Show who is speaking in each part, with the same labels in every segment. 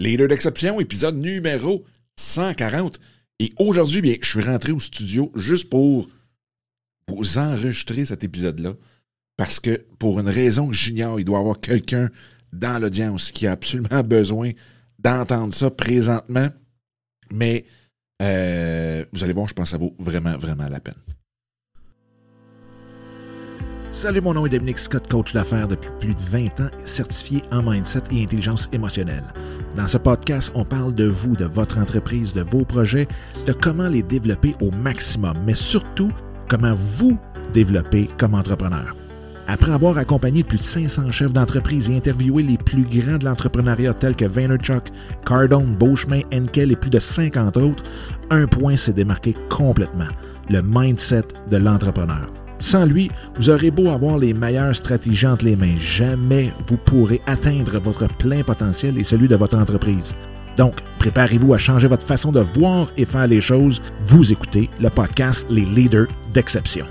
Speaker 1: Leader d'exception, épisode numéro 140. Et aujourd'hui, bien, je suis rentré au studio juste pour vous enregistrer cet épisode-là. Parce que pour une raison que j'ignore, il doit y avoir quelqu'un dans l'audience qui a absolument besoin d'entendre ça présentement. Mais euh, vous allez voir, je pense que ça vaut vraiment, vraiment la peine. Salut, mon nom est Dominique Scott, coach d'affaires depuis plus de 20 ans, certifié en mindset et intelligence émotionnelle. Dans ce podcast, on parle de vous, de votre entreprise, de vos projets, de comment les développer au maximum, mais surtout comment vous développer comme entrepreneur. Après avoir accompagné plus de 500 chefs d'entreprise et interviewé les plus grands de l'entrepreneuriat tels que Vaynerchuk, Cardone, Beauchemin, Enkel et plus de 50 autres, un point s'est démarqué complètement, le mindset de l'entrepreneur. Sans lui, vous aurez beau avoir les meilleures stratégies entre les mains, jamais vous pourrez atteindre votre plein potentiel et celui de votre entreprise. Donc, préparez-vous à changer votre façon de voir et faire les choses. Vous écoutez le podcast Les Leaders d'Exception.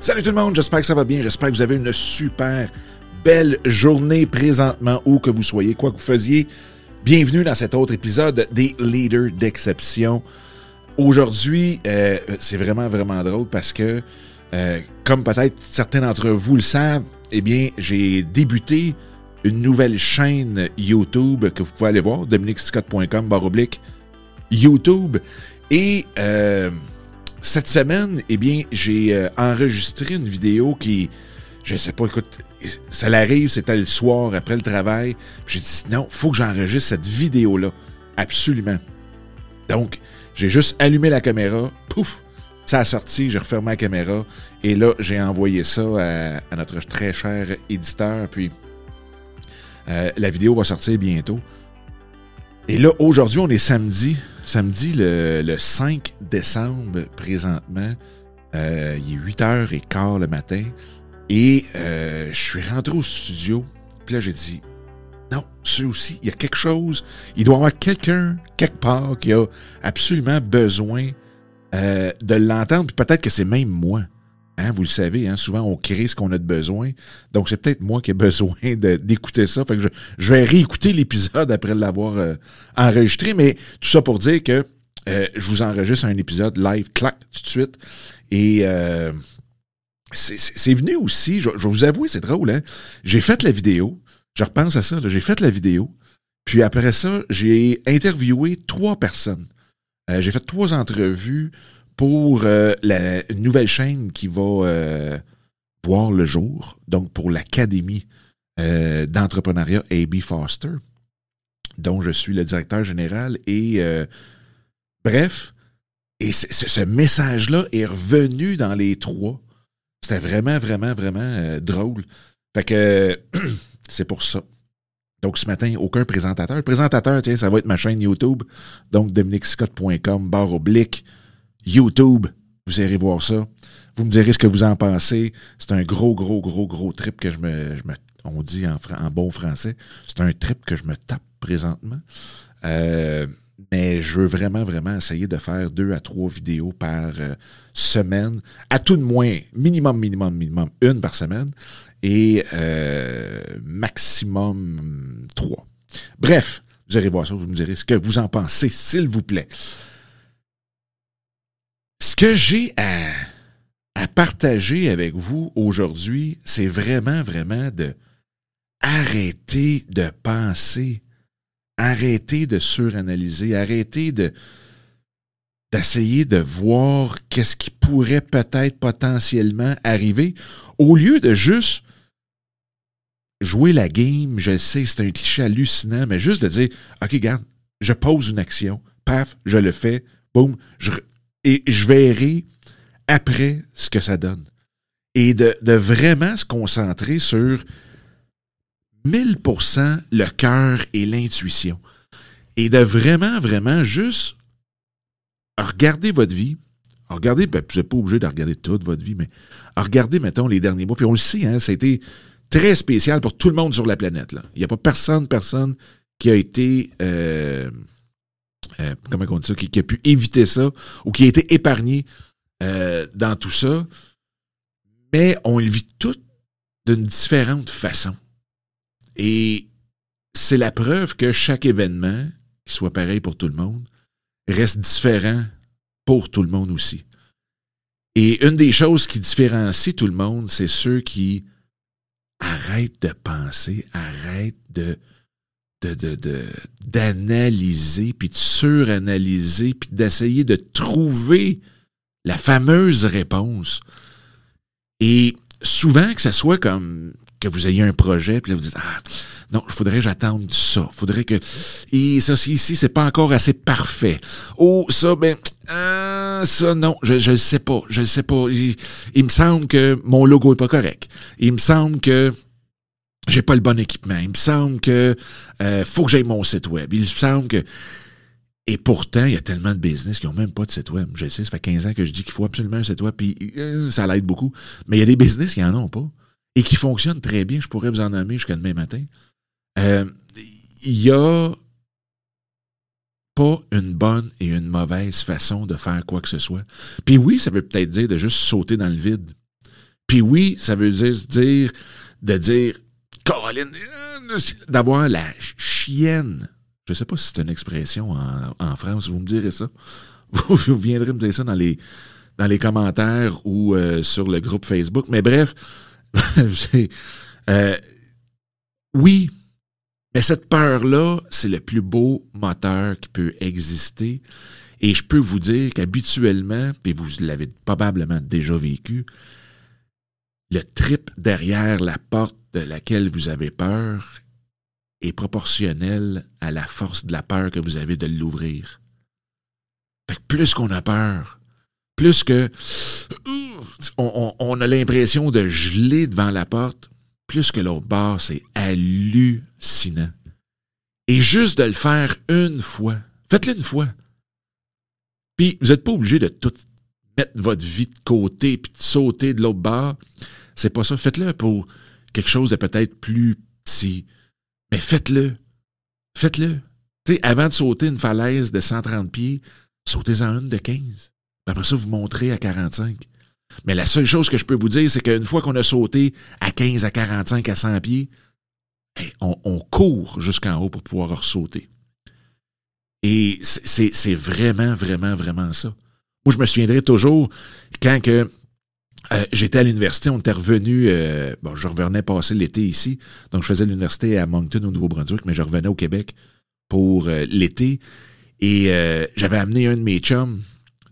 Speaker 1: Salut tout le monde, j'espère que ça va bien, j'espère que vous avez une super belle journée présentement où que vous soyez, quoi que vous faisiez. Bienvenue dans cet autre épisode des Leaders d'exception. Aujourd'hui, euh, c'est vraiment, vraiment drôle parce que, euh, comme peut-être certains d'entre vous le savent, eh bien, j'ai débuté une nouvelle chaîne YouTube que vous pouvez aller voir, dominicscott.com, barre oblique, YouTube. Et euh, cette semaine, eh bien, j'ai enregistré une vidéo qui je sais pas, écoute, ça l'arrive, c'était le soir après le travail. J'ai dit non, faut que j'enregistre cette vidéo-là. Absolument. Donc, j'ai juste allumé la caméra, pouf, ça a sorti, j'ai refermé la caméra et là, j'ai envoyé ça à, notre très cher éditeur. Puis, euh, la vidéo va sortir bientôt. Et là, aujourd'hui, on est samedi, samedi le, 5 décembre présentement. Euh, il est 8h15 le matin. Et euh, je suis rentré au studio, puis là j'ai dit, non, ça aussi, il y a quelque chose, il doit y avoir quelqu'un, quelque part, qui a absolument besoin euh, de l'entendre, puis peut-être que c'est même moi. Hein, vous le savez, hein, souvent on crée ce qu'on a de besoin. Donc c'est peut-être moi qui ai besoin d'écouter ça. Fait que je, vais réécouter l'épisode après l'avoir euh, enregistré, mais tout ça pour dire que je vous enregistre un épisode live, clac, tout de suite. Et c'est venu aussi, je, vais vous avouer, c'est drôle, hein? J'ai fait la vidéo, je repense à ça, j'ai fait la vidéo, puis après ça, j'ai interviewé trois personnes. Euh, j'ai fait trois entrevues pour euh, la nouvelle chaîne qui va euh, voir le jour, donc pour l'Académie d'entrepreneuriat AB Foster, dont je suis le directeur général. Et bref, et ce message-là est revenu dans les trois. C'était vraiment, vraiment, vraiment euh, drôle. Fait que c'est pour ça. Donc, ce matin, aucun présentateur. Le présentateur, tiens, ça va être ma chaîne YouTube. Donc, dominicscott.com, barre oblique, YouTube. Vous irez voir ça. Vous me direz ce que vous en pensez. C'est un gros, gros, gros, gros trip que je me. Je me on dit en, en bon français. C'est un trip que je me tape présentement. Euh, mais je veux vraiment, vraiment essayer de faire deux à trois vidéos par euh, semaine, à tout de moins, minimum, minimum, minimum, une par semaine, et euh, maximum trois. Bref, vous allez voir ça, vous me direz ce que vous en pensez, s'il vous plaît. Ce que j'ai à, à partager avec vous aujourd'hui, c'est vraiment, vraiment de arrêter de penser arrêtez de suranalyser, arrêtez de d'essayer de voir qu'est-ce qui pourrait peut-être potentiellement arriver, au lieu de juste jouer la game, je sais, c'est un cliché hallucinant, mais juste de dire, OK, regarde, je pose une action, paf, je le fais, boum, et je verrai après ce que ça donne. Et de vraiment se concentrer sur 1000% le cœur et l'intuition. Et de vraiment, vraiment juste regarder votre vie. Regardez, ben, vous n'êtes pas obligé de regarder toute votre vie, mais regardez, mettons, les derniers mois. Puis on le sait, hein, ça a été très spécial pour tout le monde sur la planète. Il n'y a pas personne, personne qui a été, euh, euh, comment on dit ça, qui, a pu éviter ça ou qui a été épargné euh, dans tout ça. Mais on le vit tout d'une différente façon. Et c'est la preuve que chaque événement, qui soit pareil pour tout le monde, reste différent pour tout le monde aussi. Et une des choses qui différencie tout le monde, c'est ceux qui arrêtent de penser, arrêtent de d'analyser, puis de suranalyser, puis d'essayer de trouver la fameuse réponse. Et souvent, que ce soit comme que vous ayez un projet, puis là, vous dites, ah, non, il faudrait que j'attende ça. faudrait que. Et ça, ici, c'est pas encore assez parfait. Oh, ça, ben, euh, ça, non, je ne sais pas. Je sais pas. Il, me semble que mon logo est pas correct. Il me semble que j'ai pas le bon équipement. Il me semble que euh, faut que j'aille mon site web. Il me semble que. Et pourtant, il y a tellement de business qui n'ont même pas de site web. Je sais, ça fait 15 ans que je dis qu'il faut absolument un site web, puis euh, ça l'aide beaucoup. Mais il y a des business qui n'en ont pas et qui fonctionnent très bien. Je pourrais vous en nommer jusqu'à demain matin. Euh, il y a pas une bonne et une mauvaise façon de faire quoi que ce soit. Puis oui, ça veut peut-être dire de juste sauter dans le vide. Puis oui, ça veut dire, dire de dire, Caroline, euh, d'avoir la chienne. Je ne sais pas si c'est une expression en, France, vous me direz ça. Vous, viendrez me dire ça dans les, dans les commentaires ou euh, sur le groupe Facebook. Mais bref, oui, mais cette peur-là, c'est le plus beau moteur qui peut exister. Et je peux vous dire qu'habituellement, et vous l'avez probablement déjà vécu, le trip derrière la porte de laquelle vous avez peur est proportionnel à la force de la peur que vous avez de l'ouvrir. plus qu'on a peur, plus que on a l'impression de geler devant la porte, plus que l'autre bord, c'est hallucinant. Et juste de le faire une fois. Faites-le une fois. Puis, vous n'êtes pas obligé de tout mettre votre vie de côté puis de sauter de l'autre bord. C'est pas ça. Faites-le pour quelque chose de peut-être plus petit. Mais faites-le. Faites-le. Avant de sauter une falaise de 130 pieds, sautez-en une de 15. Après ça, vous montrez à 45. Mais la seule chose que je peux vous dire, c'est qu'une fois qu'on a sauté à 15, à 45, à 100 pieds, on, court jusqu'en haut pour pouvoir ressauter. Et c'est vraiment, vraiment, vraiment ça. Moi, je me souviendrai toujours quand euh, j'étais à l'université, on était revenu, euh, bon, je revenais passer l'été ici, donc je faisais l'université à Moncton au Nouveau-Brunswick, mais je revenais au Québec pour euh, l'été. Et j'avais amené un de mes chums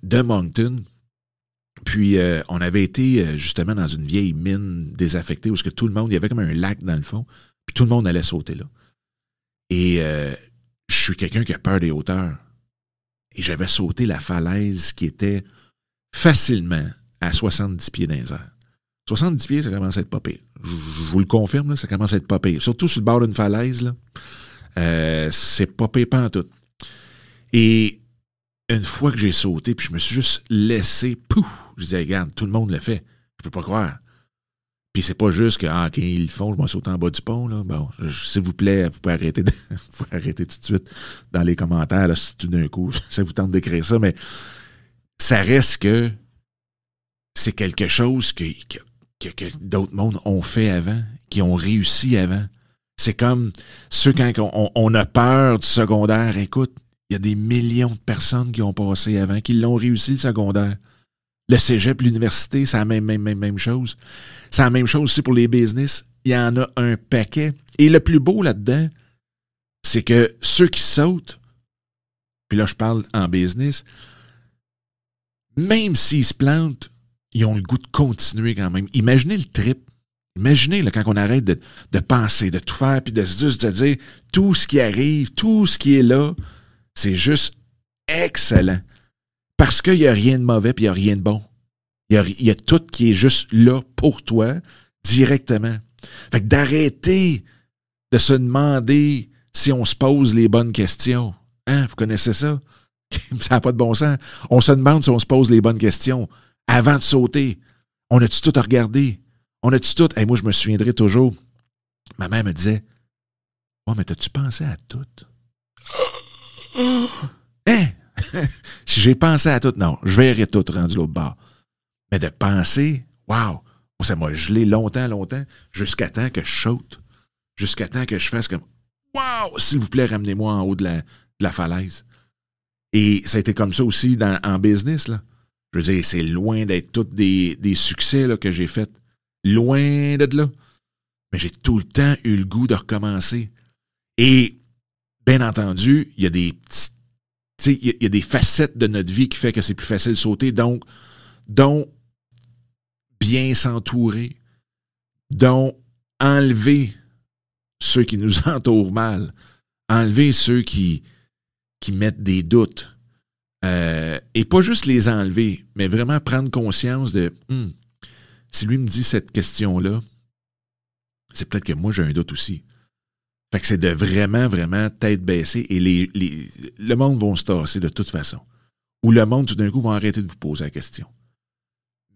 Speaker 1: de Moncton puis, euh, on avait été euh, justement dans une vieille mine désaffectée où que tout le monde, il y avait comme un lac dans le fond, puis tout le monde allait sauter là. Et euh, je suis quelqu'un qui a peur des hauteurs. Et j'avais sauté la falaise qui était facilement à 70 pieds dans les 70 pieds, ça commence à être pas pire. Je, vous le confirme, ça commence à être pas pire. Surtout sur le bord d'une falaise, là. c'est pas pire pas en tout. Et une fois que j'ai sauté, puis je me suis juste laissé, pouf, je disais, regarde, tout le monde le fait. Je peux pas croire. Puis c'est pas juste que, ah, quand ils le font, je m'en saute en bas du pont, là. Bon, s'il vous plaît, vous pouvez arrêter, vous arrêter tout de suite dans les commentaires, là, si tout d'un coup, ça vous tente d'écrire ça, mais ça reste que c'est quelque chose que, que, d'autres mondes ont fait avant, qui ont réussi avant. C'est comme ceux quand on a peur du secondaire, écoute, il y a des millions de personnes qui ont passé avant, qui l'ont réussi le secondaire. Le cégep, l'université, c'est la même, même, même, même chose. C'est la même chose aussi pour les business. Il y en a un paquet. Et le plus beau là-dedans, c'est que ceux qui sautent, puis là je parle en business, même s'ils se plantent, ils ont le goût de continuer quand même. Imaginez le trip. Imaginez quand on arrête de, de penser, de tout faire, puis de juste de dire tout ce qui arrive, tout ce qui est là, c'est juste excellent. Parce qu'il n'y a rien de mauvais puis il n'y a rien de bon. Il y, a, tout qui est juste là pour toi, directement. Fait que d'arrêter de se demander si on se pose les bonnes questions. Hein? Vous connaissez ça? ça n'a pas de bon sens. On se demande si on se pose les bonnes questions avant de sauter. On a-tu tout à regarder? On a-tu tout? Et moi, je me souviendrai toujours. Ma mère me disait Oh, mais as-tu pensé à tout? Hein? si j'ai pensé à tout, non, je verrai tout rendu l'autre bord. Mais de penser, wow, Ça m'a gelé longtemps, longtemps, jusqu'à temps que je saute. Jusqu'à temps que je fasse comme Waouh, s'il vous plaît, ramenez-moi en haut de la, falaise. Et ça a été comme ça aussi dans, en business. Là. Je veux dire, c'est loin d'être tous des, des succès que j'ai faits. Loin de là. Mais j'ai tout le temps eu le goût de recommencer. Et bien entendu, il y a des petites il y, a des facettes de notre vie qui fait que c'est plus facile de sauter. Donc, dont bien s'entourer, dont enlever ceux qui nous entourent mal, enlever ceux qui, qui mettent des doutes. Euh, et pas juste les enlever, mais vraiment prendre conscience de hmm, si lui me dit cette question-là, c'est peut-être que moi j'ai un doute aussi. Fait que c'est de vraiment, vraiment tête baissée et les, le monde va se tasser de toute façon. Ou le monde, tout d'un coup, va arrêter de vous poser la question.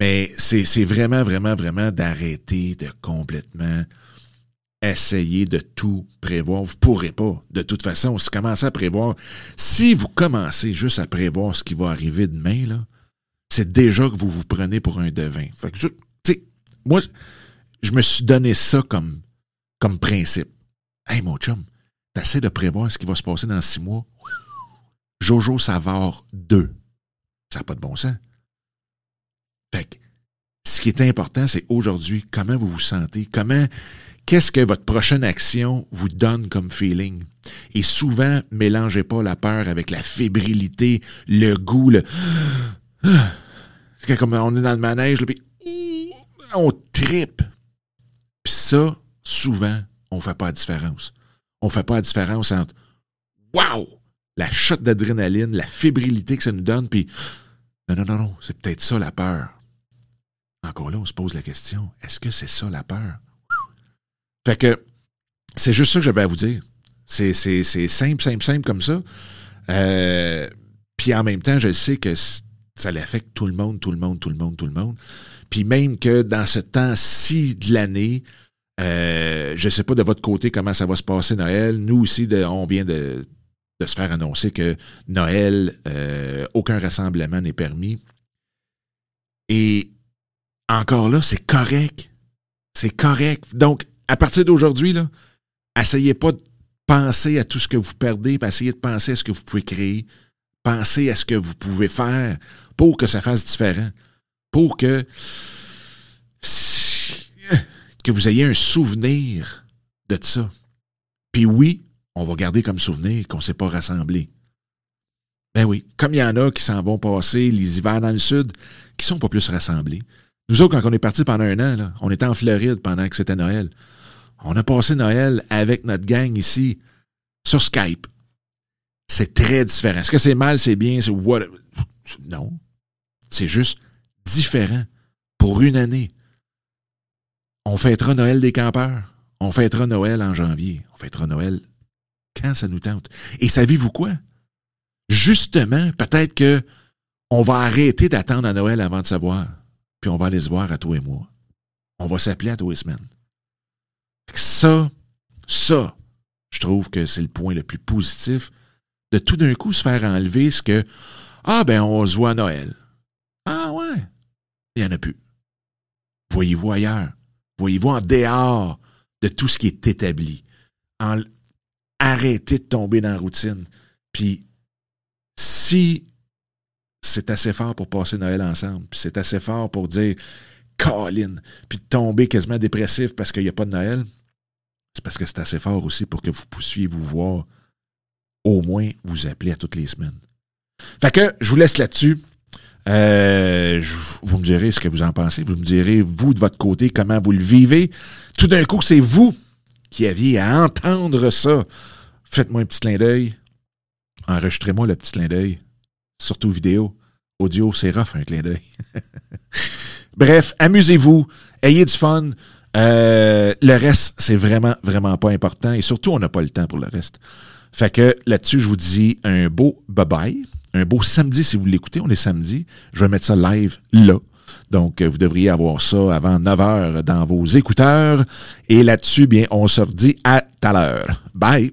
Speaker 1: Mais c'est vraiment, vraiment, vraiment d'arrêter de complètement essayer de tout prévoir. Vous ne pourrez pas. De toute façon, si vous commencez à prévoir, si vous commencez juste à prévoir ce qui va arriver demain, c'est déjà que vous vous prenez pour un devin. Fait que je, moi, je me suis donné ça comme, comme principe. Hey, mon chum, t'essaies de prévoir ce qui va se passer dans six mois. Jojo Savard 2. Ça n'a pas de bon sens. Fait que, ce qui est important, c'est aujourd'hui, comment vous vous sentez, comment, qu'est-ce que votre prochaine action vous donne comme feeling? Et souvent, mélangez pas la peur avec la fébrilité, le goût, le. comme on est dans le manège, puis on tripe. Puis ça, souvent, on ne fait pas la différence. On ne fait pas la différence entre Wow! La shot d'adrénaline, la fébrilité que ça nous donne, puis non, non, non, non, c'est peut-être ça la peur. Encore là, on se pose la question, est-ce que c'est ça la peur? Fait que c'est juste ça que j'avais à vous dire. C'est simple, simple, simple comme ça. Euh, puis en même temps, je sais que ça l'affecte tout le monde, tout le monde, tout le monde, tout le monde. Puis même que dans ce temps-ci de l'année, euh, je ne sais pas de votre côté comment ça va se passer Noël. Nous aussi, on vient de, se faire annoncer que Noël, euh, aucun rassemblement n'est permis. Et encore là, c'est correct. C'est correct. Donc, à partir d'aujourd'hui, essayez pas de penser à tout ce que vous perdez, essayez de penser à ce que vous pouvez créer. Pensez à ce que vous pouvez faire pour que ça fasse différent. Pour que que vous ayez un souvenir de ça. Puis oui, on va garder comme souvenir qu'on ne s'est pas rassemblé. Ben oui, comme il y en a qui s'en vont passer les hivers dans le sud, qui sont pas plus rassemblés. Nous autres, quand on est partis pendant un an, on était en Floride pendant que c'était Noël. On a passé Noël avec notre gang ici, sur Skype. C'est très différent. Est-ce que c'est mal, c'est bien, c'est what? Non. C'est juste différent pour une année. On fêtera Noël des campeurs. On fêtera Noël en janvier. On fêtera Noël quand ça nous tente. Et savez-vous quoi? Justement, peut-être que on va arrêter d'attendre à Noël avant de savoir. Puis on va aller se voir à toi et moi. On va s'appeler à tous les semaines. Ça, ça, je trouve que c'est le point le plus positif de tout d'un coup se faire enlever ce que Ah ben on se voit à Noël. Ah ouais. Il n'y en a plus. Voyez-vous ailleurs. Voyez-vous, en dehors de tout ce qui est établi. En, arrêtez de tomber dans la routine. Puis, si c'est assez fort pour passer Noël ensemble, puis c'est assez fort pour dire Colin, puis tomber quasiment dépressif parce qu'il n'y a pas de Noël, c'est parce que c'est assez fort aussi pour que vous puissiez vous voir, au moins vous appeler à toutes les semaines. Fait que je vous laisse là-dessus. Euh, vous me direz ce que vous en pensez. Vous me direz, vous, de votre côté, comment vous le vivez. Tout d'un coup, c'est vous qui aviez à entendre ça. Faites-moi un petit clin d'œil. Enregistrez-moi le petit clin d'œil. Surtout vidéo. Audio, c'est rough, un clin d'œil. Bref, amusez-vous. Ayez du fun. Euh, le reste, c'est vraiment, vraiment pas important. Et surtout, on n'a pas le temps pour le reste. Fait que là-dessus, je vous dis un beau bye-bye un beau samedi si vous l'écoutez. On est samedi. Je vais mettre ça live là. Donc, vous devriez avoir ça avant 9 heures dans vos écouteurs. Et là-dessus, bien, on se redit à tout à l'heure. Bye!